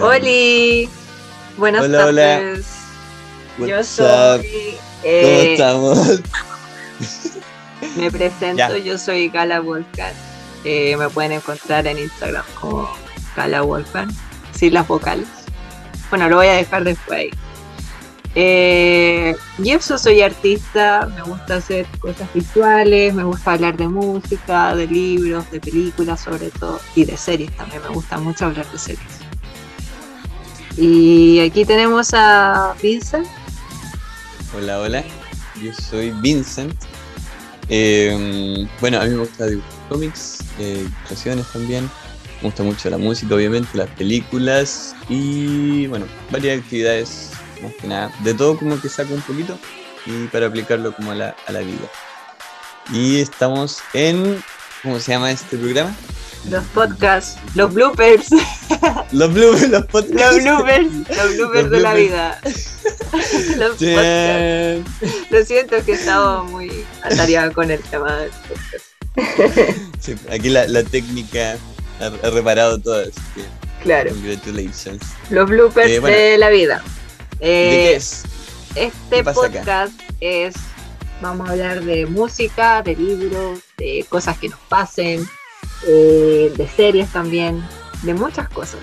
Oli, buenas Hola, hola. tardes. Yo soy. up? eh, ¿Cómo estamos? me presento, Ya. yo soy Gala Volcan. Eh, me pueden encontrar en Instagram como Gala Volcan, sin las vocales. Bueno, lo voy a dejar después ahí. Eh, soy artista, me gusta hacer cosas visuales, me gusta hablar de música, de libros, de películas sobre todo, y de series también, me gusta mucho hablar de series. Y aquí tenemos a Vincent. Hola, hola. Yo soy Vincent. Eh, bueno, a mí me gusta dibujar cómics, eh, ilustraciones también. Me gusta mucho la música, obviamente, las películas y, bueno, varias actividades, más que nada. De todo como que saco un poquito y para aplicarlo como a la, a la vida. Y estamos en, ¿cómo se llama este programa? Los podcasts, los bloopers, Los bloopers, los podcasts. los bloopers, los bloopers Los de la vida. los podcasts. Chan. Lo siento es que estaba muy atareada con el tema del podcast. Sí, aquí la, la técnica ha, ha reparado todo, así que Claro, congratulations. los bloopers Eh, bueno. de la vida. ¿De qué Eh, es? Este ¿Qué pasa acá? podcast es, vamos a hablar de música, de libros, de cosas que nos pasen, eh, de series también, de muchas cosas.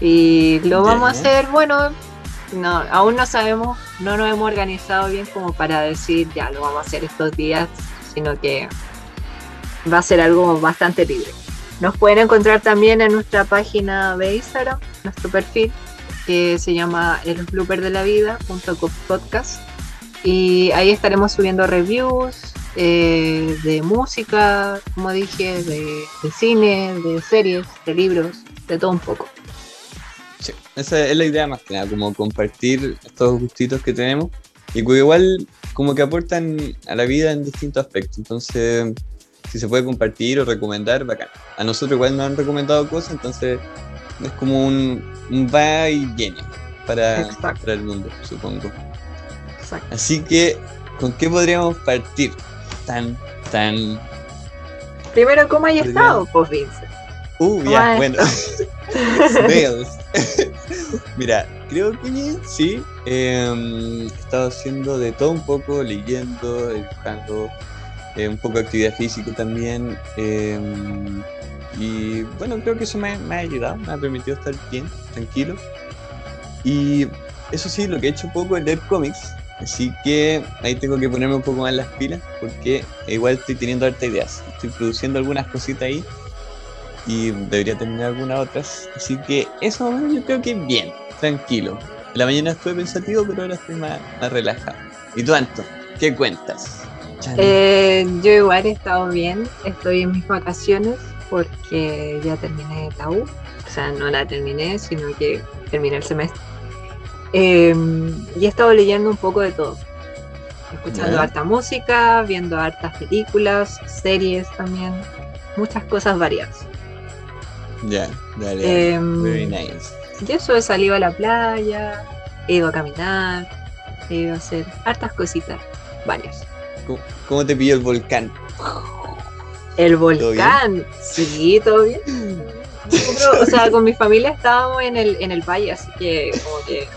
Y lo vamos a hacer, bueno, no, aún no sabemos, no nos hemos organizado bien como para decir ya lo vamos a hacer estos días, sino que va a ser algo bastante libre. Nos pueden encontrar también en nuestra página de Instagram, nuestro perfil, que se llama El Blooper de la Vida, junto podcast. Y ahí estaremos subiendo reviews eh, de música, como dije, de, de cine, de series, de libros, de todo un poco. Sí, esa es la idea más que nada, como compartir estos gustitos que tenemos y que igual como que aportan a la vida en distintos aspectos. Entonces, si se puede compartir o recomendar, bacán. A nosotros igual nos han recomendado cosas, entonces es como un, un va y viene para, para el mundo, supongo. Exacto. Así que, ¿con qué podríamos partir? Tan, tan... Primero, ¿cómo hay estado, pues, Vincent? Uh, ¿Cómo ya, bueno. Mira, creo que sí. Eh, he estado haciendo de todo un poco, leyendo, dibujando, eh, un poco de actividad física también. eh, y bueno, creo que eso me, ha ayudado, me ha permitido estar bien, tranquilo. Y eso sí, lo que he hecho poco es leer cómics. Así que ahí tengo que ponerme un poco más las pilas porque igual estoy teniendo harta ideas. Estoy produciendo algunas cositas ahí y debería terminar algunas otras. Así que eso yo creo que bien, tranquilo. La mañana estuve pensativo, pero ahora estoy más, más relajado. ¿Y tú, Anto? ¿Qué cuentas? Eh, yo igual he estado bien, estoy en mis vacaciones porque ya terminé la U, o sea, no la terminé, sino que terminé el semestre. Eh, y he estado leyendo un poco de todo, escuchando harta música, viendo hartas películas, series también, muchas cosas variadas. Ya, dale. Em, Very nice. Y eso he salido a la playa, he ido a caminar, he ido a hacer hartas cositas, varias. ¿Cómo, cómo te pilló el volcán? El volcán, sí, todo bien. O sea, con mi familia estábamos en el, en el valle, así que como que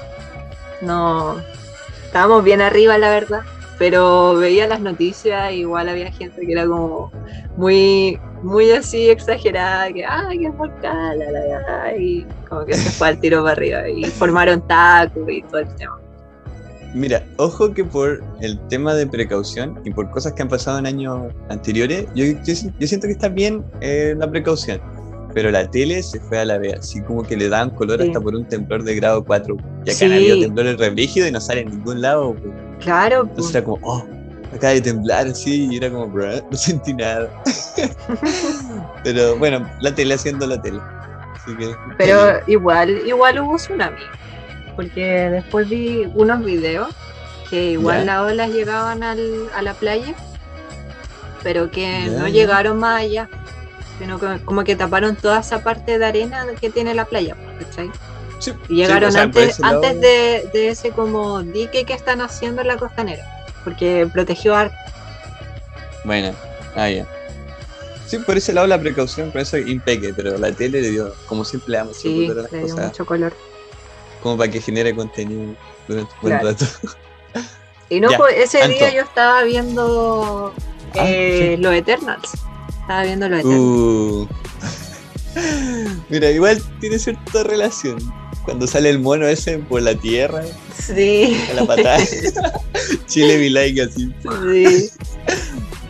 no estábamos bien arriba, la verdad. Pero veía las noticias, igual había gente que era como muy, muy así exagerada, que ay, que el volcán, la, la, la", y como que se fue al tiro para arriba y formaron tacos y todo el tema. Mira, ojo que por el tema de precaución y por cosas que han pasado en años anteriores, yo, yo, yo siento que está bien eh, la precaución. Pero la tele se fue a la vez, así como que le daban color Sí. hasta por un temblor de grado 4. Y acá Sí. han habido temblores re brígidos y no sale en ningún lado. pues. Claro, Entonces pues, era como, oh, acaba de temblar así, y era como, "Bruh, no sentí nada. Pero bueno, la tele haciendo la tele. Así que. Pero igual, igual hubo tsunami. Porque después vi unos videos que igual Ya. las olas llegaban al- a la playa, pero que no llegaron más allá. Sino que como que taparon toda esa parte de arena que tiene la playa, ¿cachai? Sí, Y llegaron sí, o sea, por antes, antes de, de ese como dique que están haciendo en la costanera. Porque protegió harto. Bueno, ah, ya. Sí, por ese lado la precaución, por eso impeque, pero la tele le dio, como siempre le damos sí, le dio cosas, mucho color. Como para que genere contenido durante un buen rato. Y no, pues, ese día yo estaba viendo ah, eh, los Eternals. Estaba viendo los Eternals. Uh. Mira, igual tiene cierta relación. Cuando sale el mono ese por la tierra. Sí. A la patada. Chile be like así. Sí.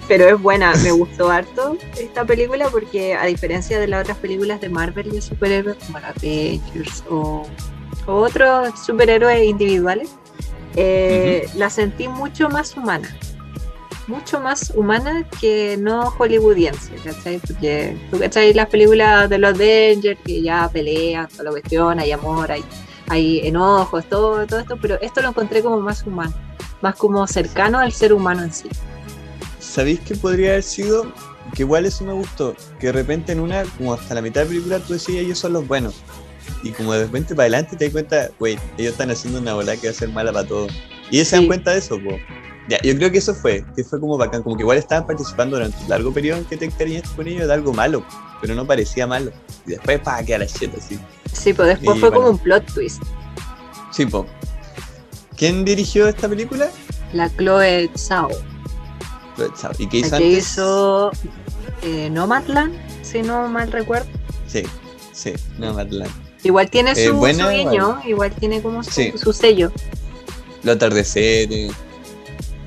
Pero es buena, me gustó harto esta película porque a diferencia de las otras películas de Marvel de superhéroes como Avengers o, o otros superhéroes individuales, eh, la sentí mucho más humana. Mucho más humana que no hollywoodiense, ¿cachai? Porque tú, ¿cachai? Las películas de los Avengers que ya pelean, toda la cuestión, hay amor, hay, hay enojos, todo, todo esto, pero esto lo encontré como más humano, más como cercano al ser humano en sí. ¿Sabéis qué podría haber sido? Que igual eso me gustó, que de repente en una, como hasta la mitad de la película, tú decías ellos son los buenos y como de repente para adelante te das cuenta, güey, ellos están haciendo una bola que va a ser mala para todos. Y ellos se dan cuenta de eso, po. Ya, yo creo que eso fue, que fue como bacán, como que igual estaban participando durante un largo periodo en que te encariñaste con ellos de algo malo, pero no parecía malo. Y después, pa, quedar la shit así. Sí, pues después fue como un plot twist. Sí, po. ¿Quién dirigió esta película? La Chloe Zhao. Chloe Zhao. ¿Y qué hizo La que hizo eh, Nomadland, si no mal recuerdo. Sí, sí, Nomadland. Igual tiene su, guiño, igual. tiene como su, sello. Los atardeceres,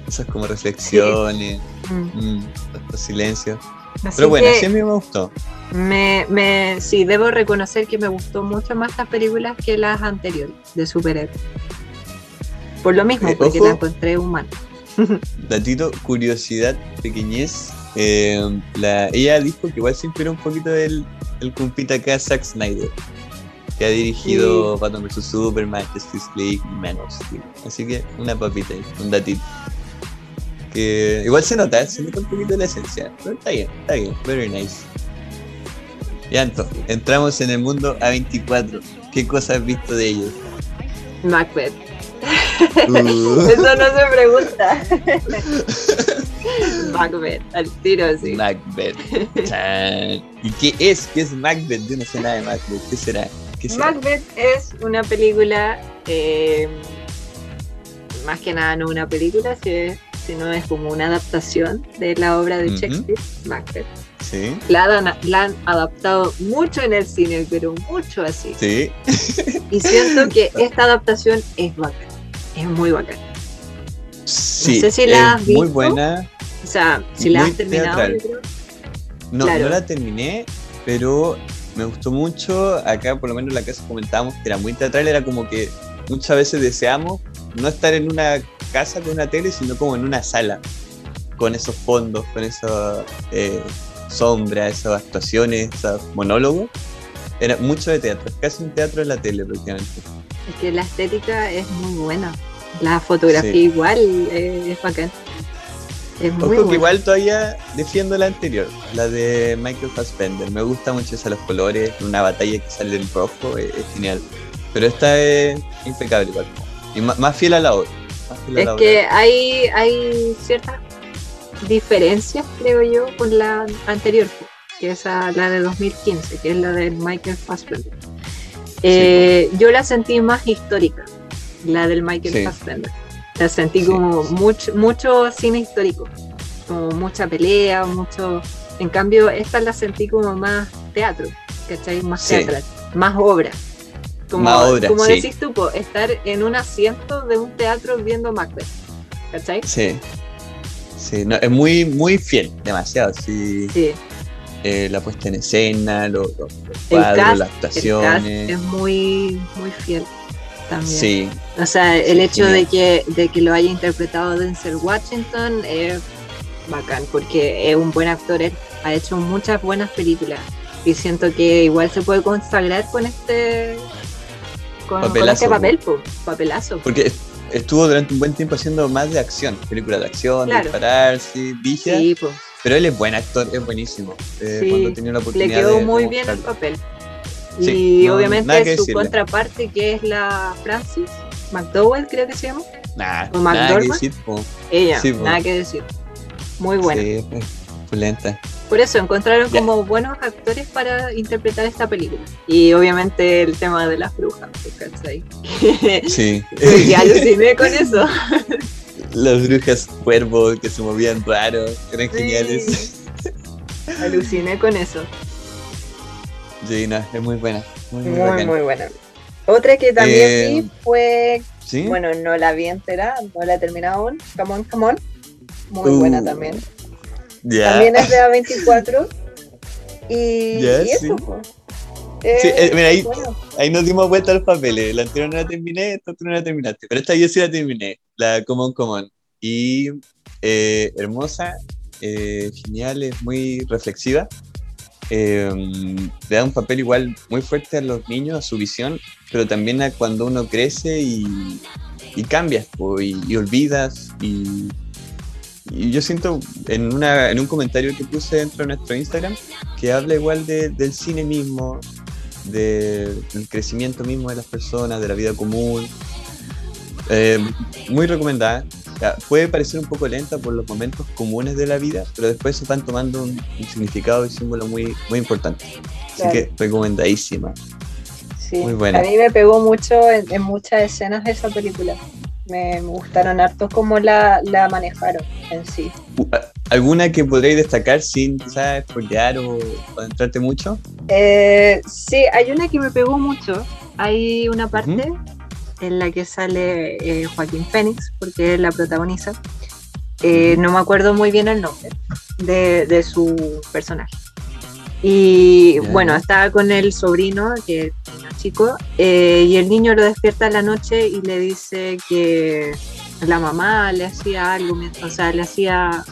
esas como reflexiones, mm. Mm, los silencios. Pero bueno, sí a mí me gustó. Me, me, sí, debo reconocer que me gustó mucho más estas películas que las anteriores de superhéroes. Por lo mismo, eh, porque la encontré humana. Datito, curiosidad, pequeñez. Eh, la, ella dijo que igual se inspiró un poquito del el compita acá, Zack Snyder que ha dirigido Batman vs Superman, Justice League y Man of Steel. Así que una papita ahí, un datito. Que igual se nota, se nota un poquito la esencia, pero está bien, está bien, very nice. Ya entonces, entramos en el mundo A24. ¿Qué cosas has visto de ellos? Macbeth. Uh. Eso no se pregunta. Macbeth, al tiro sí. Macbeth. ¿Y qué es? ¿Qué es Macbeth? Yo no sé nada de Macbeth. ¿Qué será? Macbeth es una película, eh, más que nada no una película, sino es como una adaptación de la obra de Shakespeare, Macbeth. Sí. La, han, adaptado mucho en el cine, pero mucho así. Sí. Y siento que esta adaptación es bacán. Es muy bacán. Sí. No sé si la has visto. Muy buena. O sea, si la has terminado, No, no la terminé, pero me gustó mucho. Acá, por lo menos en la casa comentábamos que era muy teatral, era como que muchas veces deseamos no estar en una casa con una tele, sino como en una sala, con esos fondos, con esa eh, sombra, esas actuaciones, esos monólogos. Era mucho de teatro, casi un teatro en la tele prácticamente. Es que la estética es muy buena, la fotografía igual eh, es bacán. Ojo que igual todavía defiendo la anterior, la de Michael Fassbender. Me gusta mucho esa los colores, una batalla que sale en rojo, es, genial. Pero esta es impecable igual. Y más, fiel a la otra. Es que hay, hay ciertas diferencias, creo yo, con la anterior, que es la de 2015, que es la de Michael Fassbender. Eh, yo la sentí más histórica, la del Michael Fassbender. La sentí como mucho, mucho cine histórico, como mucha pelea, mucho... En cambio, esta la sentí como más teatro, ¿cachai? Más teatral, más obra. Como, más obra, como decís tú, estar en un asiento de un teatro viendo Macbeth, ¿cachai? Sí. Sí, no, es muy, muy fiel, demasiado, sí. Sí. Eh, la puesta en escena, los, cuadros, las actuaciones. es muy, muy fiel también. Sí. O sea, el hecho de que, de que lo haya interpretado Denzel Washington es bacán, porque es un buen actor, él ha hecho muchas buenas películas y siento que igual se puede consagrar con este con, este papel, papelazo. Porque estuvo durante un buen tiempo haciendo más de acción, películas de acción, de disparar, sí, sí Pero él es buen actor, es buenísimo. Eh, cuando tenía la oportunidad le quedó muy bien el papel y obviamente su contraparte, que es la Francis McDowell, creo que se llama. o nada que decir, Ella, nada que decir. Muy buena. Sí, lenta. Por eso encontraron como buenos actores para interpretar esta película. Y obviamente el tema de las brujas, ¿cachai? Sí. y aluciné con eso. Las brujas cuervos que se movían raros, eran geniales. Aluciné con eso. Sí, no, es muy buena. Muy, muy, muy, buena. Otra que también vi eh, fue. Bueno, no la vi entera, no la he terminado aún. Come on, come on. Muy buena uh. también. También es de A24. Y, eso, sí, eh, mira, ahí, ahí, nos dimos vuelta los papeles. La anterior no la terminé, esta otra no la terminaste. Pero esta yo sí la terminé, la Common Common. Y eh, hermosa, eh, genial, es muy reflexiva. Le da un papel igual muy fuerte a los niños, a su visión, pero también a cuando uno crece y, y cambias y, olvidas y yo siento en, una, en un comentario que puse dentro de nuestro Instagram que habla igual del cine mismo, del crecimiento mismo de las personas, de la vida común. Eh, muy recomendada. Puede parecer un poco lenta por los momentos comunes de la vida, pero después se van tomando un, significado y símbolo muy, muy importante. Así que recomendadísima. Sí. Muy buena. A mí me pegó mucho en, en muchas escenas de esa película me, gustaron harto cómo la, la, manejaron en sí. ¿Alguna que podréis destacar sin quizás spoilear o, entrarte mucho? Eh, sí, hay una que me pegó mucho. Hay una parte en la que sale eh, Joaquín Phoenix, porque él la protagoniza. Eh, no me acuerdo muy bien el nombre de, de su personaje. Y bueno, estaba con el sobrino, que es chico, eh, y el niño lo despierta en la noche y le dice que la mamá le hacía algo, o sea, le hacía...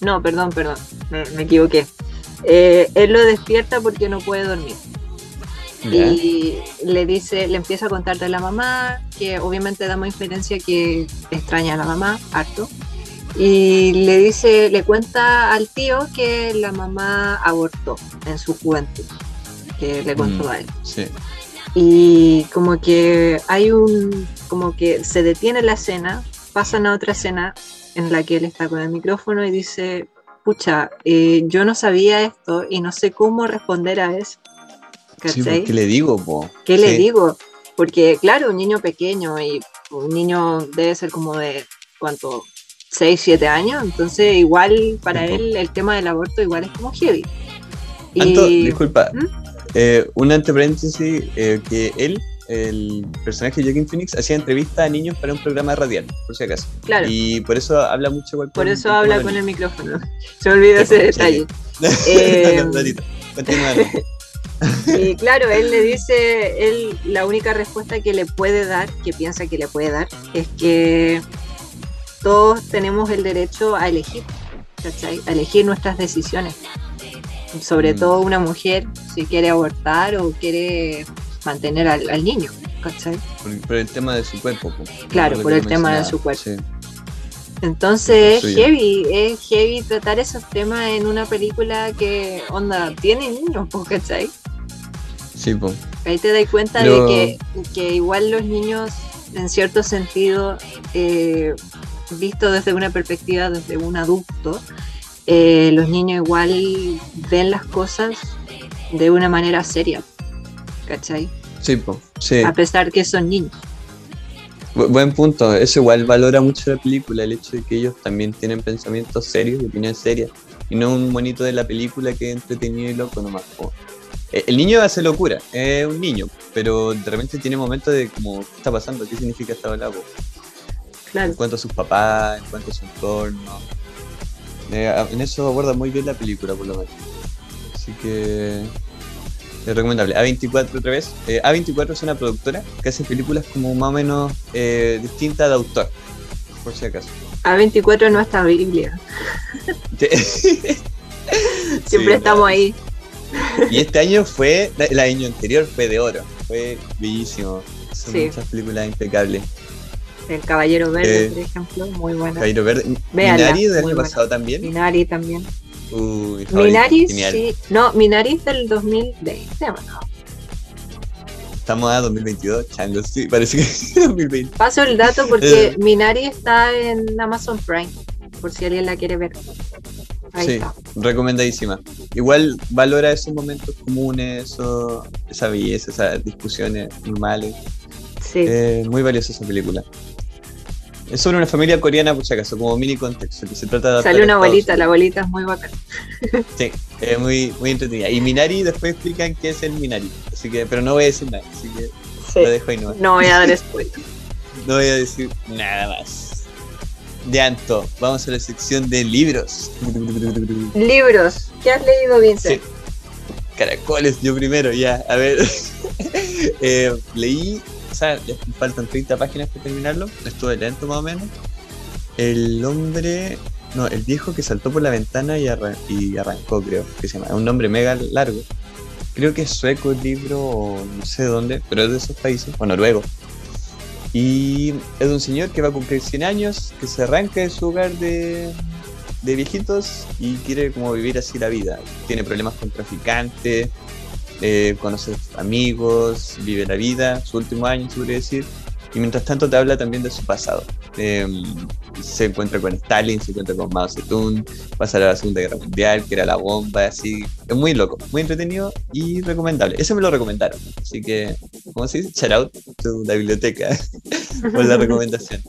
No, perdón, perdón, me, equivoqué. Eh, él lo despierta porque no puede dormir. Y le dice, le empieza a contar de la mamá, que obviamente da más inferencia que extraña a la mamá, harto y le dice, le cuenta al tío que la mamá abortó en su juventud, que le contó mm, a él. Y como que hay un, como que se detiene la escena, pasan a otra escena en la que él está con el micrófono y dice, pucha, eh, yo no sabía esto y no sé cómo responder a eso. Sí, ¿Qué le digo? ¿Qué le digo? Porque claro, un niño pequeño y un niño debe ser como de, ¿cuánto? 6, 7 años, entonces igual para él el tema del aborto igual es como heavy. y... disculpa, ¿Mm? eh, un anteparéntesis, eh, que él, el personaje de Joaquin Phoenix, hacía entrevistas a niños para un programa radial, por si acaso. Claro. Y por eso habla mucho igual Por eso habla con el micrófono. Se me olvidó ese detalle. eh, y claro, él le dice, él la única respuesta que le puede dar, que piensa que le puede dar, es que todos tenemos el derecho a elegir, ¿cachai? A elegir nuestras decisiones. Sobre mm. todo una mujer, si quiere abortar o quiere mantener al, niño, ¿cachai? Por, el tema de su cuerpo. Claro, por el tema de su cuerpo. Entonces es heavy, es heavy tratar esos temas en una película que, onda, tiene niños, ¿cachai? Sí, pues. Ahí te das cuenta de que, que, igual los niños, en cierto sentido, eh, visto desde una perspectiva, desde un adulto, eh, los niños igual ven las cosas de una manera seria, ¿cachai? Sí, sí. A pesar que son niños. Buen punto, eso igual valora mucho la película, el hecho de que ellos también tienen pensamientos serios y opiniones serias, y no un monito de la película que es entretenido y loco nomás. Eh, el niño hace locura, es un niño, pero de repente tiene momentos de como, ¿qué está pasando? ¿Qué significa esta palabra? en cuanto a sus papás, en cuanto a su entorno. Eh, en eso aborda muy bien la película, por lo menos. Así que es recomendable. A24 otra vez. Eh, A24 es una productora que hace películas como más o menos eh, distintas de autor, por si acaso. A24 no está Biblia. Siempre estamos ahí. Y este año fue, el año anterior fue de oro, fue bellísimo. Son muchas películas impecables. El Caballero Verde, eh, por ejemplo, muy buena. Caballero Verde. Minari del año pasado también. Minari también. Uy, Minari, sí. No, Minari es del 2020. Estamos a 2022, chango, sí, parece que 2020. Paso el dato porque eh. Minari está en Amazon Prime, por si alguien la quiere ver. Ahí sí, está. recomendadísima. Igual valora esos momentos comunes, esa belleza, esas discusiones normales. Sí. Eh, muy valiosa esa película. Es sobre una familia coreana, por si acaso, como mini contexto, que se trata de a una abuelita, la abuelita es muy bacana. Sí, es muy, muy entretenida. Y Minari después explican qué es el Minari. Así que, pero no voy a decir nada, así que Sí. lo dejo ahí nomás. No voy a dar spoiler. No voy a decir nada más. De Anto, vamos a la sección de libros. Libros. ¿Qué has leído, Vincent? Sí. Caracoles, yo primero, ya. A ver. Eh, leí, faltan 30 páginas para terminarlo. Estuve lento más o menos. El hombre, no, el viejo que saltó por la ventana y, arran- y arrancó, creo que se llama. Un nombre mega largo. Creo que es sueco el libro o no sé dónde, pero es de esos países, o noruego. Y es un señor que va a cumplir 100 años, que se arranca de su hogar de, de viejitos y quiere como vivir así la vida. Tiene problemas con traficantes, eh, conoce amigos, vive la vida, su último año, se podría decir. Y mientras tanto te habla también de su pasado. Eh, se encuentra con Stalin, se encuentra con Mao Zedong, pasa a la Segunda Guerra Mundial, que era la bomba, así. Es muy loco, muy entretenido y recomendable. Ese me lo recomendaron. Así que, ¿cómo se dice? Shout out to la biblioteca por la recomendación.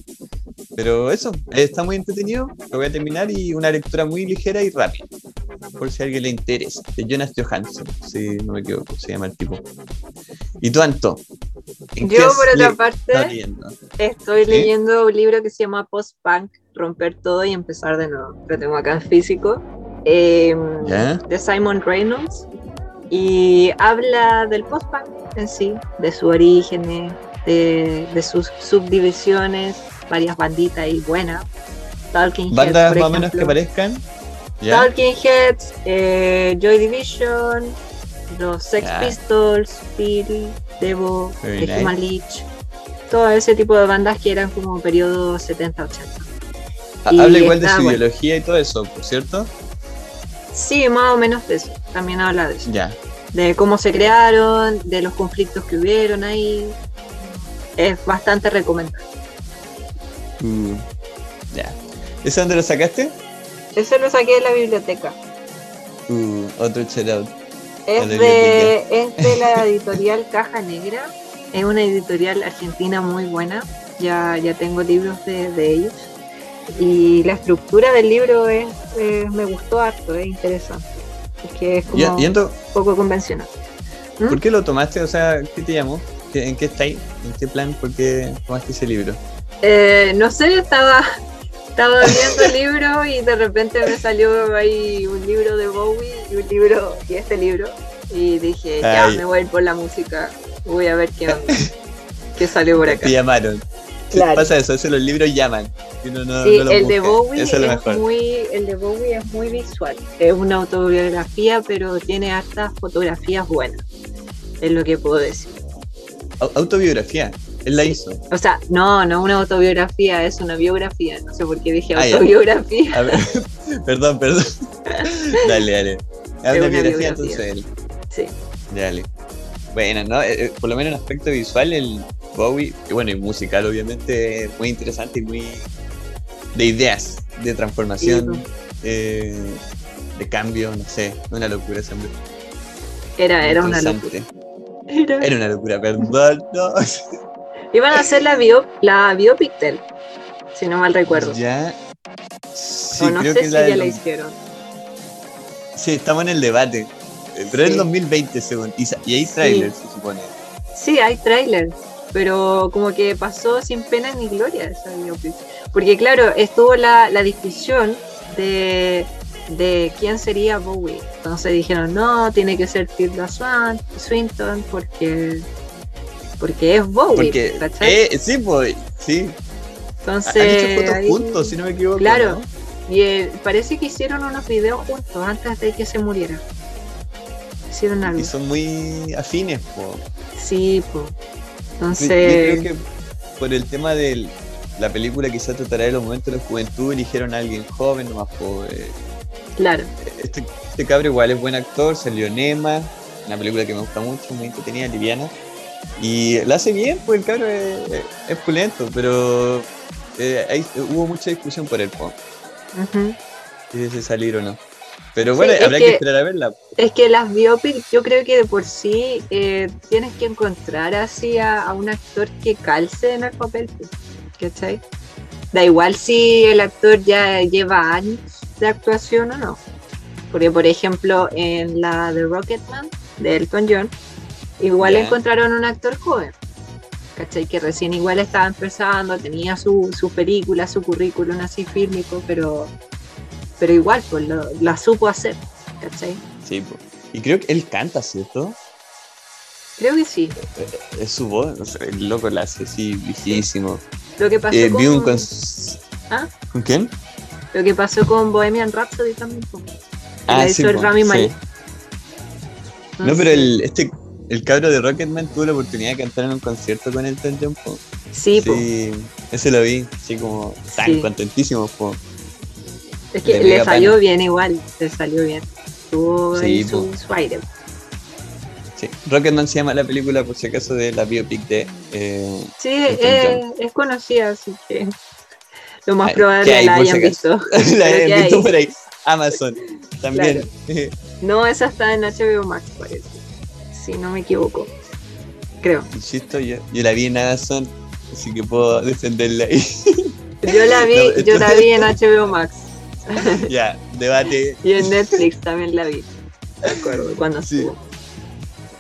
Pero eso, eh, está muy entretenido, lo voy a terminar y una lectura muy ligera y rápida. Por si a alguien le interesa. De Jonas Johansson, si no me equivoco, se llama el tipo. ¿Y tú, Anto? ¿En qué Yo, por otra parte, leyendo? Estoy leyendo un libro que se llama Post-Punk, Romper todo y empezar de nuevo. Lo tengo acá en físico. eh, ¿Ya? de Simon Reynolds. Y habla del post-punk en sí, de sus orígenes, de, de sus subdivisiones, varias banditas y buenas. Talking Heads, ¿Bandas por más o menos que parezcan? Talking Heads, eh, Joy Division, los Sex. Pistols, Peel, Devo, Human Leech, todo ese tipo de bandas que eran como periodo 70-80. Ha- y Habla igual de está su bueno. ideología y todo eso, ¿por cierto? Sí, más o menos de eso, también habla de eso. Ya. De cómo se crearon, de los conflictos que hubieron ahí. Es bastante recomendable. Ya. ¿Ese dónde lo sacaste? Ese lo saqué de la biblioteca. Uh, otro shout out. Es de, es de la editorial Caja Negra. Es una editorial argentina muy buena. Ya, ya tengo libros de, de ellos. Y la estructura del libro es, eh, me gustó harto, es interesante. Porque es como Y, poco convencional. ¿Mm? ¿por qué lo tomaste? O sea, ¿qué te llamó? ¿Qué- ¿En qué estáis? ¿En qué plan? ¿Por qué tomaste ese libro? Eh, no sé, estaba, estaba viendo el libro y de repente me salió ahí un libro de Bowie y un libro y este libro. Y dije, ya Ay. me voy a ir por la música. Voy a ver qué qué salió por acá. Te llamaron. Sí, Claro. Pasa eso, eso los libros llaman. Y uno no, Sí, no el de. Bowie Eso es lo es mejor. muy, el de Bowie es muy visual. Es una autobiografía, pero tiene hartas fotografías buenas. Es lo que puedo decir. Au- Autobiografía. Él la hizo. O sea, no, no una autobiografía, es una biografía. No sé por qué dije Ah, autobiografía. A ver, perdón, perdón. dale, dale. Es una una biografía, entonces él. Sí. Dale. Bueno, ¿no? Eh, eh, por lo menos en aspecto visual, el Bowie, y bueno, y musical, obviamente, muy interesante y muy de ideas, de transformación, Sí, eh, de cambio, no sé, una locura hombre. Era, era una locura. Era una locura, perdón, no. Iban a hacer la, bio, la biopic si no mal recuerdo. Ya. Sí, o no creo sé que si la ya del- la hicieron. Sí, estamos en el debate. Pero es el Sí. 2020, según. Y, hay trailers, se supone. Sí, hay tráiler, pero como que pasó sin pena ni gloria esa biopic. Porque claro, estuvo la, la discusión de, de quién sería Bowie. Entonces dijeron, no, tiene que ser Tilda Swan, Swinton, porque, porque es Bowie. Porque, ¿cachai? eh, sí, pues, sí. Entonces, Han hecho fotos ahí- juntos, si no me equivoco. Claro. ¿no? Y eh, parece que hicieron unos videos juntos antes de que se muriera. Hicieron algo. Y son muy afines, po. Sí, pues. Yo- Entonces, Yo creo que por el tema de la película quizá tratará de los momentos de la juventud, eligieron a alguien joven, nomás po, eh, claro. Este, este cabro igual es buen actor, salió en Emma, una película que me gusta mucho, muy entretenida, liviana. Y lo hace bien, pues el cabro es, es pulento, pero eh, hay- hubo mucha discusión por el si debe salir o no. Pero bueno, habrá que, esperar a verla. Es que las biopics, yo creo que de por sí eh, tienes que encontrar así a, un actor que calce en el papel. ¿Cachai? Da igual si el actor ya lleva años de actuación o no. Porque, por ejemplo, en la de Rocketman, de Elton John, igual encontraron un actor joven. ¿Cachai? Que recién igual estaba empezando, tenía su, su película, su currículum así fílmico, pero pero igual, pues lo, la supo hacer, ¿cachai? Sí. Y creo que él canta, ¿cierto? Creo que sí. Eh, es su voz, el loco la hace así, viejísimo. Lo que pasó eh, con... con... ¿Ah? ¿Con quién? Lo que pasó con Bohemian Rhapsody también. Pues. Ah, sí, el Rami sí. No, pero el, este, el cabro de Rocketman tuvo la oportunidad de cantar en un concierto con Elton John. Po. Sí, sí ese lo vi, así como tan contentísimo. Po. Es que le salió bien igual, le salió bien. Tuvo sí, su, su, aire. Sí, Rocketman se llama la película, por si acaso, de la biopic de. Eh, sí, eh, es conocida, así que lo más probable la hayan visto. la hayan visto por ahí. Amazon también. No, esa está en HBO Max, parece. Si no me equivoco. Creo. Insisto, yo, yo la vi en Amazon, así que puedo defenderla ahí. Yo la vi, yo la vi en HBO Max. ya, debate. Y en Netflix también la vi. De acuerdo, cuando sí.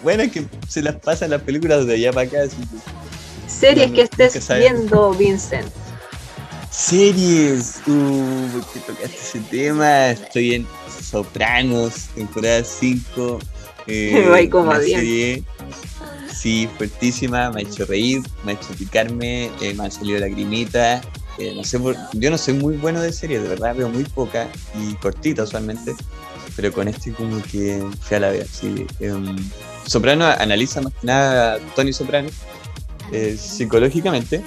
Bueno, es que se las pasan las películas de allá para acá. Series que estés viendo, Vincent. Series, uh, porque tocaste ese tema. Estoy en Sopranos, temporada 5. Eh, Voy como a serie, Sí, fuertísima, me ha hecho reír, me ha hecho picarme, eh, me han salido lagrimitas no sé, yo no soy muy bueno de series, de verdad veo muy poca y cortita usualmente, pero con este como que fui a la vez. Sí. Em, Soprano analiza más que nada a Tony Soprano eh, psicológicamente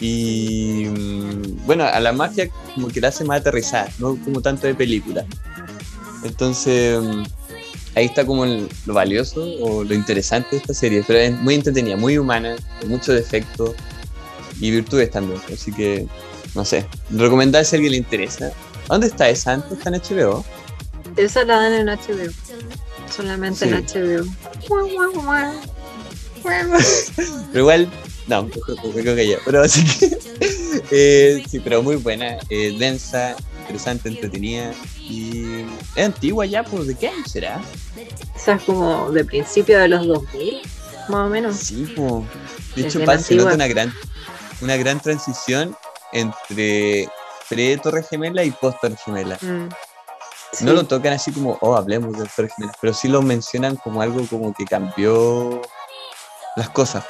y mm, bueno, a la magia como que la hace más aterrizada, no como tanto de película. Entonces mm, ahí está como lo valioso o lo interesante de esta serie, pero es muy entretenida, muy humana, con muchos defectos y virtudes también. Así que, no sé, recomendar si a alguien le interesa. ¿Dónde está esa antes? ¿Está en HBO? Esa la dan en HBO. Solamente en HBO. pero igual, no, creo que ya. Pero así que, eh, sí, pero muy buena, eh, densa, interesante, entretenida. Y es antigua ya, pues, ¿de qué año será? Esa es como de principio de los 2000, más o menos. Sí, pues. De hecho, se nota una gran una gran transición entre pre-Torre Gemela y post-Torre Gemela. Mm, no lo tocan así como, oh, hablemos de Torre Gemela, pero sí lo mencionan como algo como que cambió las cosas.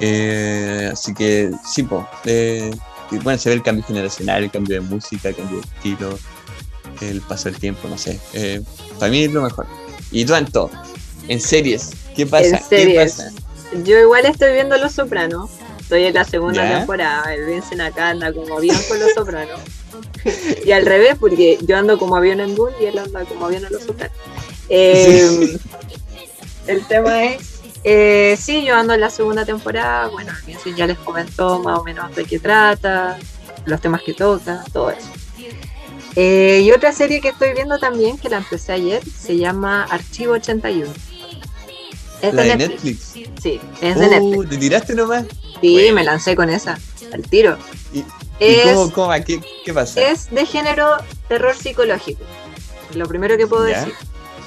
Eh, así que sí, po, eh, bueno, se ve el cambio generacional, el cambio de música, el cambio de estilo, el paso del tiempo, no sé. Eh, para mí es lo mejor. Y todo en series, ¿qué pasa? ¿Qué pasa? Yo igual estoy viendo Los Sopranos. Estoy en la segunda temporada. El Vincent acá anda como avión con los sopranos. y al revés, porque yo ando como avión en Dune y él anda como avión en los sopranos. Eh, el tema es, eh, sí, yo ando en la segunda temporada. Bueno, ya les comentó más o menos de qué trata, los temas que toca, todo eso. Eh, y otra serie que estoy viendo también, que la empecé ayer, se llama Archivo 81. Es de Netflix. Sí, es de uh, Netflix. ¿Te tiraste nomás? Sí, me lancé con esa, al tiro. ¿Y, cómo, ¿Qué, pasa? Es de género terror psicológico. Lo primero que puedo decir.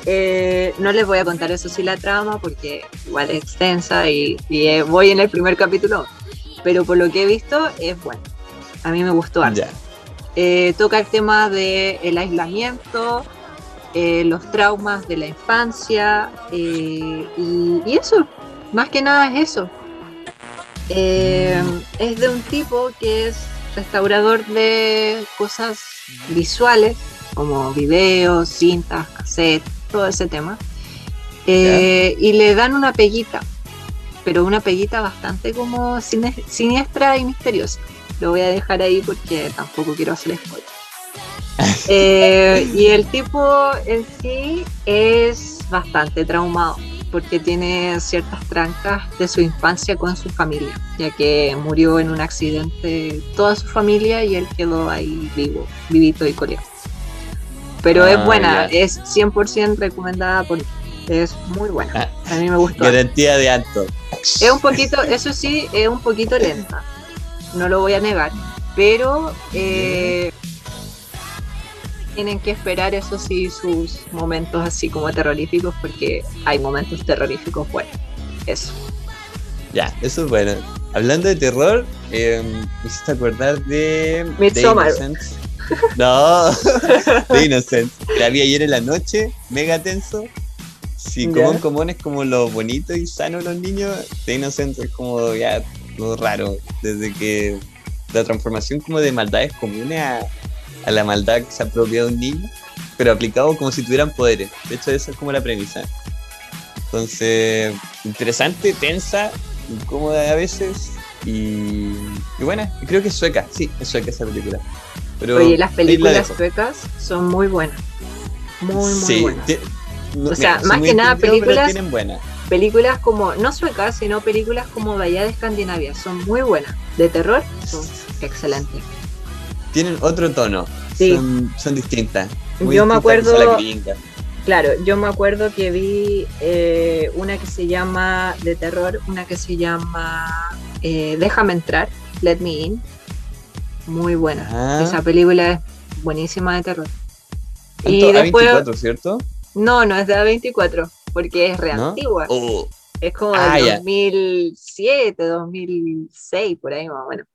Eh, no les voy a contar eso sí la trama porque igual es extensa y, eh, voy en el primer capítulo. Pero por lo que he visto es bueno. A mí me gustó algo. Eh, toca el tema del el aislamiento, los traumas de la infancia y, y, eso, más que nada es eso. Es de un tipo que es restaurador de cosas visuales, como videos, cintas, cassettes, todo ese tema. Eh, y le dan una peguita, pero una peguita bastante como siniestra y misteriosa. Lo voy a dejar ahí porque tampoco quiero hacer spoiler. Eh, y el tipo en sí es bastante traumado porque tiene ciertas trancas de su infancia con su familia, ya que murió en un accidente toda su familia y él quedó ahí vivo, vivito y coreano. Pero es Ah, buena, ya. es 100% recomendada por Es muy buena. Ah, A mí me gustó. Garantía de Anto. Es un poquito, eso sí, es un poquito lenta. No lo voy a negar. Pero eh, tienen que esperar, eso sí, sus momentos así como terroríficos, porque hay momentos terroríficos buenos. Eso. Ya, eso es bueno. Hablando de terror, eh, me hiciste acordar de. Midsommar. The. No, The Innocents. La vi ayer en la noche, mega tenso. Si Ya. Común Común es como lo bonito y sano de los niños, The Innocents es como ya lo raro. Desde que la transformación como de maldades comunes a, a la maldad que se apropia de un niño, pero aplicado como si tuvieran poderes. De hecho, esa es como la premisa. Entonces, interesante, tensa, incómoda a veces y. Y creo que es sueca, sí, es sueca esa película. Pero Oye, las la películas suecas son muy buenas. Muy, muy Sí, buenas. ti- no, O sea, más que nada, películas-. Películas como, no suecas, sino películas como de allá de Escandinavia, son muy buenas. De terror, son excelentes. Tienen otro tono, Sí. son, son distintas. muy Yo me distintas acuerdo-. Claro, yo me acuerdo que vi eh, una que se llama, de terror, una que se llama eh, Déjame entrar, Let Me In. Muy buena. Ah. Esa película es buenísima de terror. Y después, A24, ¿cierto? no, no es de A24, porque es re ¿No? antigua. Oh, Es como Ah, del ya. 2007, 2006, por ahí más o menos.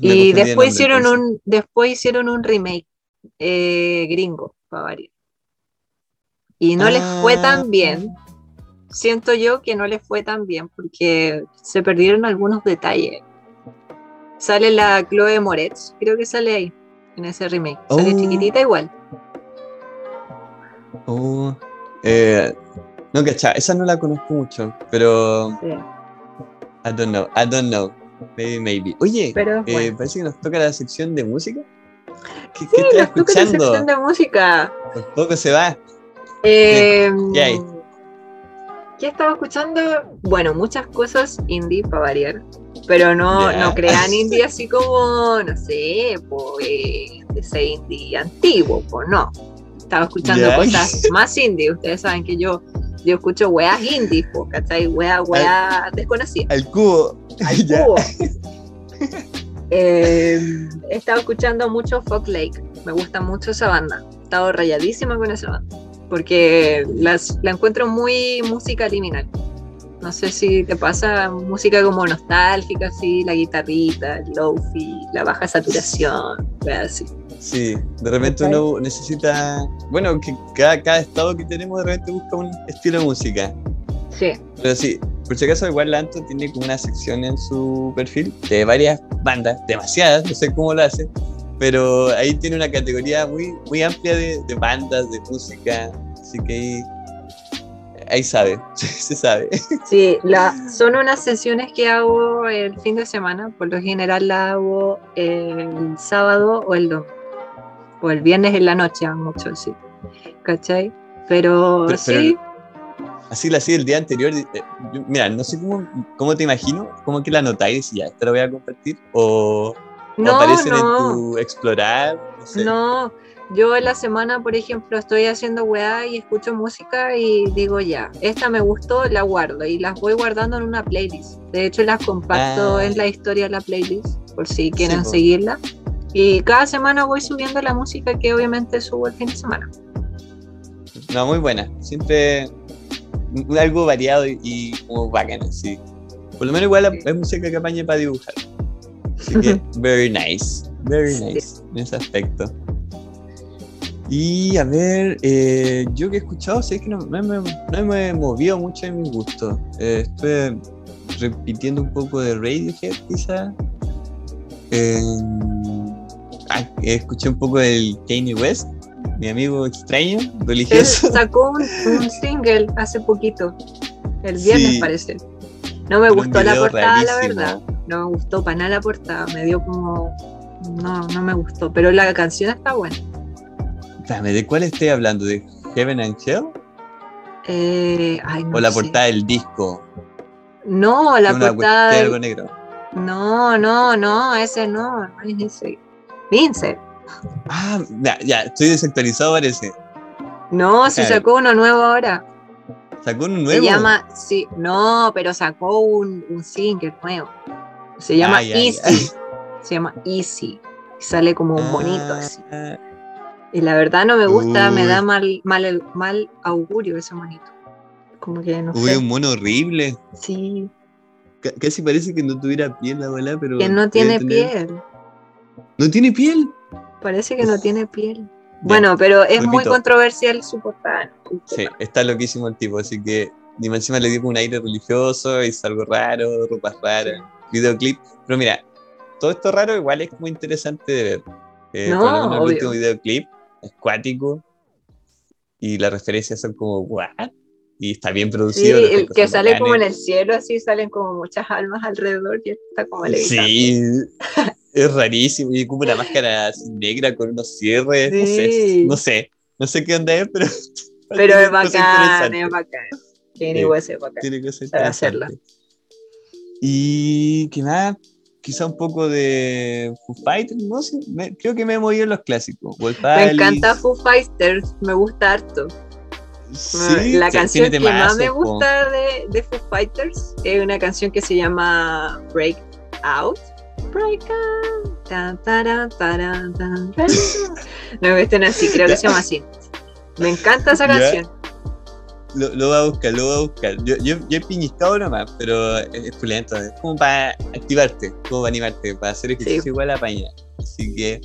Y después hicieron un, después hicieron un remake eh, gringo, para variar. Y no les fue Ah. tan bien. Siento yo que no les fue tan bien porque se perdieron algunos detalles. Sale la Chloe Moretz, creo que sale ahí, en ese remake. Sale Oh. chiquitita igual. Oh, eh, no, cacha, esa no la conozco mucho, pero Sí, I don't know, I don't know. Maybe, maybe. Oye, pero eh, bueno. parece que nos toca la sección de música. ¿Qué, Sí, qué estás nos toca la escuchando? sección de música. Por poco se va. Eh, ¿Qué hay? ¿Qué estaba escuchando? Bueno, muchas cosas indie para variar. Pero no, no crean indie así como, no sé, pues, ese indie antiguo, pues no. Estaba escuchando cosas más indie. Ustedes saben que yo, yo escucho weas indie, pues, ¿cachai? Weas, weas desconocidas. Al cubo. Al Ya. cubo. Eh, he estado escuchando mucho Fog Lake. Me gusta mucho esa banda. He estado rayadísima con esa banda. Porque las, la encuentro muy música liminal. No sé si te pasa música como nostálgica, así, la guitarrita, el lofi, la baja saturación, así. Sí, de repente uno necesita. Bueno, que cada, cada estado que tenemos de repente busca un estilo de música. Sí, Pero sí, por si acaso, igual Lanto tiene como una sección en su perfil de varias bandas, demasiadas, no sé cómo lo hace, pero ahí tiene una categoría muy, muy amplia de, de bandas, de música, así que ahí, ahí sabe, se sabe. sí la, son unas sesiones que hago el fin de semana. Por lo general la hago el sábado o el domingo. O el viernes en la noche, mucho, sí. ¿Cachai? Pero, Pero- pero- sí, Así la hacía el día anterior. eh, yo- mira, no sé cómo, cómo te imagino, cómo que la anotáis y ya, esta la voy a compartir, o, o no, aparecen no. en tu explorar, no sé. No, yo en la semana, por ejemplo, estoy haciendo weá y escucho música y digo ya, esta me gustó, la guardo y las voy guardando en una playlist. De hecho, las comparto Ah. en la historia de la playlist por si quieren po. seguirla. Y cada semana voy subiendo la música que obviamente subo el fin de semana. No, muy buena. Siempre algo variado y, y como bacana, sí. Por lo menos igual Sí. es música que apañe para dibujar. Así que, very nice. Very Sí. nice en ese aspecto. Y a ver, eh, yo que he escuchado, sé que no, no me, no me he movido mucho en mi gusto. Eh, estoy repitiendo un poco de Radiohead, quizá. Eh, ah, escuché un poco del Kanye West, mi amigo extraño, Él religioso. sacó un, un single hace poquito, el viernes Sí. parece. No me gustó la portada, la verdad. No me gustó para nada la portada, me dio como... No, no me gustó, pero la canción está buena. Espérame, ¿de cuál estoy hablando? ¿De Heaven and Hell? Eh, ay, no ¿O la sé. portada del disco? No, la una portada. de algo negro. No, no, no, ese no, no es ese. Vincent, Ah, ya, ya, estoy desactualizado parece. No, se Claro. sacó uno nuevo ahora. Sacó un Se nuevo. llama, sí, no, pero sacó un, un single nuevo. Se llama Ah, Easy. Se llama Easy. Y sale como un bonito así. Y la verdad no me gusta, me da mal, mal, mal augurio ese monito. Como que no Uy, sé. un mono horrible. Sí, C- casi parece que no tuviera piel la bola, pero. que no tiene tener- piel. ¿No tiene piel? Parece que no tiene piel. Bueno, pero es muy controversial su portada. Sí, está loquísimo el tipo, así que ni más encima le dio un aire religioso, hizo algo raro, ropas raras, videoclip. Pero mira, todo esto raro igual es muy interesante de ver. Eh, No, por lo menos el último videoclip es cuático y las referencias son como, ¿what? Y está bien producido. el que sale como en el cielo, así salen como muchas almas alrededor y está como levitando. Sí, es rarísimo. Y como una máscara negra con unos cierres. No, sé, no sé, no sé qué onda es, pero. Pero tiene es bacán, es bacán. Sí. West es bacán. Tiene cosas Sabe hacerla. interesantes. Y qué más, quizá un poco de Foo Fighters, no sé, me- creo que me he movido en los clásicos. Wolf Me Alice, encanta Foo Fighters, me gusta harto. sí, la canción que más me gusta de, de Foo Fighters es una canción que se llama Break Out. Break Out. Tan, taran, taran, tan, taran. No me estén así, creo que se llama así. Me encanta esa canción. Lo, lo voy a buscar, lo voy a buscar. Yo, yo, yo he piñiscado nomás, pero es, es pulento, es como para activarte, como para animarte, para hacer ejercicio Sí. igual a paña. Así que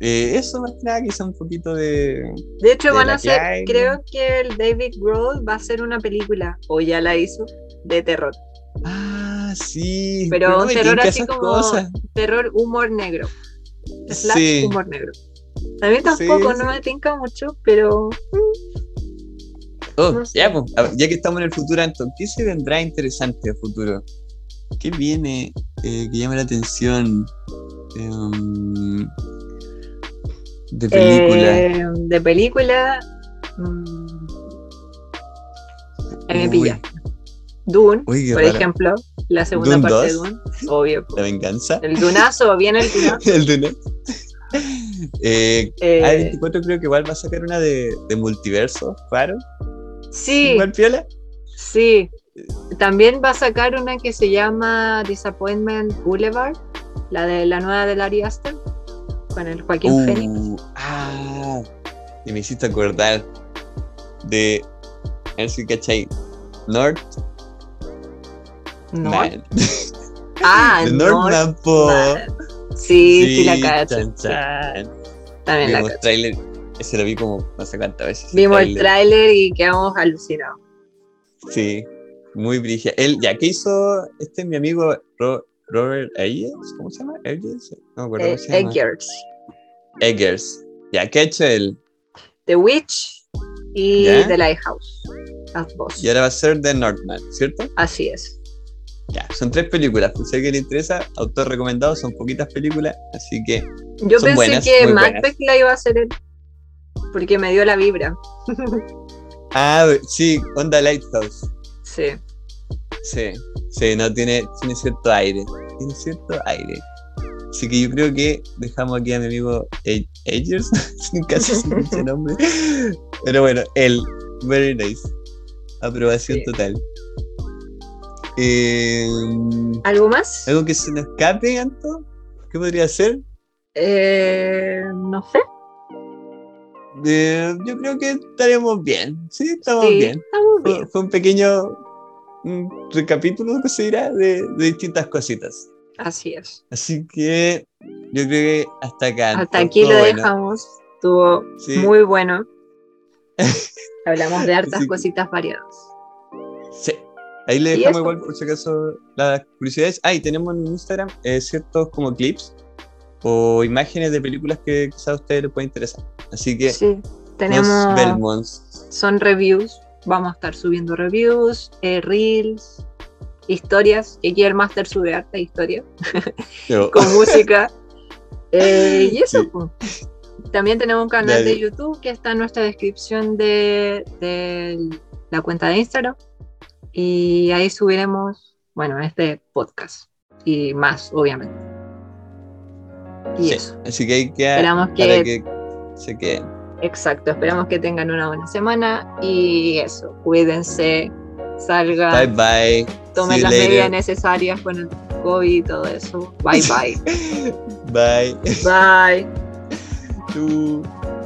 eh, eso más que nada, quizá un poquito de... De hecho, de van a hacer, creo que el David Grohl va a hacer una película, o ya la hizo, de terror. Ah, sí. Pero un terror así como cosas. terror humor negro. Slash Sí. humor negro. A mí tampoco, Sí, no sí. me tinca mucho, pero Oh, ya, pues, ya que estamos en el futuro, Anton, ¿qué se vendrá interesante a futuro? ¿Qué viene eh, que llame la atención? Em, de película. Eh, de película. mm, ahí me pilla. Dune, Uy, por ejemplo, la segunda ¿Dune parte de 2? Dune. Obvio. La venganza. El Dunazo, viene el Dunazo. el Dune. Eh, Eh, A24 creo que igual va a sacar una de, de multiverso, raro. Sí, Igual piola. sí. También va a sacar una que se llama Disappointment Boulevard, la de la nueva de Larry Aston, con el Joaquín Uh, Phoenix. ah, y me hiciste acordar de. A ver si cachai. North No. Man. Ah, The Northman. Northman, po. Sí, sí, la cacho. También la Vimos cacho. trailer, ese lo vi como no sé cuántas veces. Vimos el tráiler. y quedamos alucinados. Sí, muy brígida. Él, ya, ¿qué hizo este mi amigo Ro- Robert Eggers? ¿Cómo se llama? Eggers? No me acuerdo Eh, cómo se llama. Eggers, Eggers. Ya, ¿qué ha hecho él? The Witch y ¿Ya? The Lighthouse. Las dos. Y ahora va a ser The Northman, ¿cierto? Así es. Ya, son tres películas. Pues si a alguien le interesa, autor recomendado, son poquitas películas, así que Yo pensé buenas, que Macbeth la iba a hacer él. Porque me dio la vibra. Ah, sí, Onda Lighthouse. Sí. Sí, sí, no, tiene, tiene cierto aire. Tiene cierto aire. Así que yo creo que dejamos aquí a mi amigo Eggers, casi se me dice el nombre. Pero bueno, él, very nice. Aprobación Sí. total. Eh, ¿Algo más? ¿Algo que se nos escape, Anto? ¿Qué podría ser? Eh, no sé. Eh, yo creo que estaremos bien. Sí, estamos Sí, bien. Estamos Fue, bien. fue un pequeño un recapítulo, que se dirá, de, de distintas cositas. Así es. Así que yo creo que hasta acá. Hasta aquí lo bueno. dejamos. Estuvo Sí. muy bueno. Hablamos de hartas cositas variadas. Sí. Ahí le dejamos igual, por si acaso, las curiosidades. Ah, y tenemos en Instagram eh, ciertos como clips o imágenes de películas que quizás a ustedes les pueda interesar. Así que Sí. nos Tenemos. vemos. son reviews. Vamos a estar subiendo reviews, eh, reels, historias. Que aquí el Master sube harta historia Yo- con música. Eh, y eso. Sí. pues. También tenemos un canal Dale. de YouTube que está en nuestra descripción de, de la cuenta de Instagram. Y ahí subiremos, bueno, este podcast y más, obviamente. Y Sí, eso. Así que hay que Esperamos que se queden. Exacto, esperamos que tengan una buena semana y eso, cuídense, salgan, Bye bye. tomen las later. medidas necesarias con el COVID y todo eso. Bye bye. Bye. bye. Tú.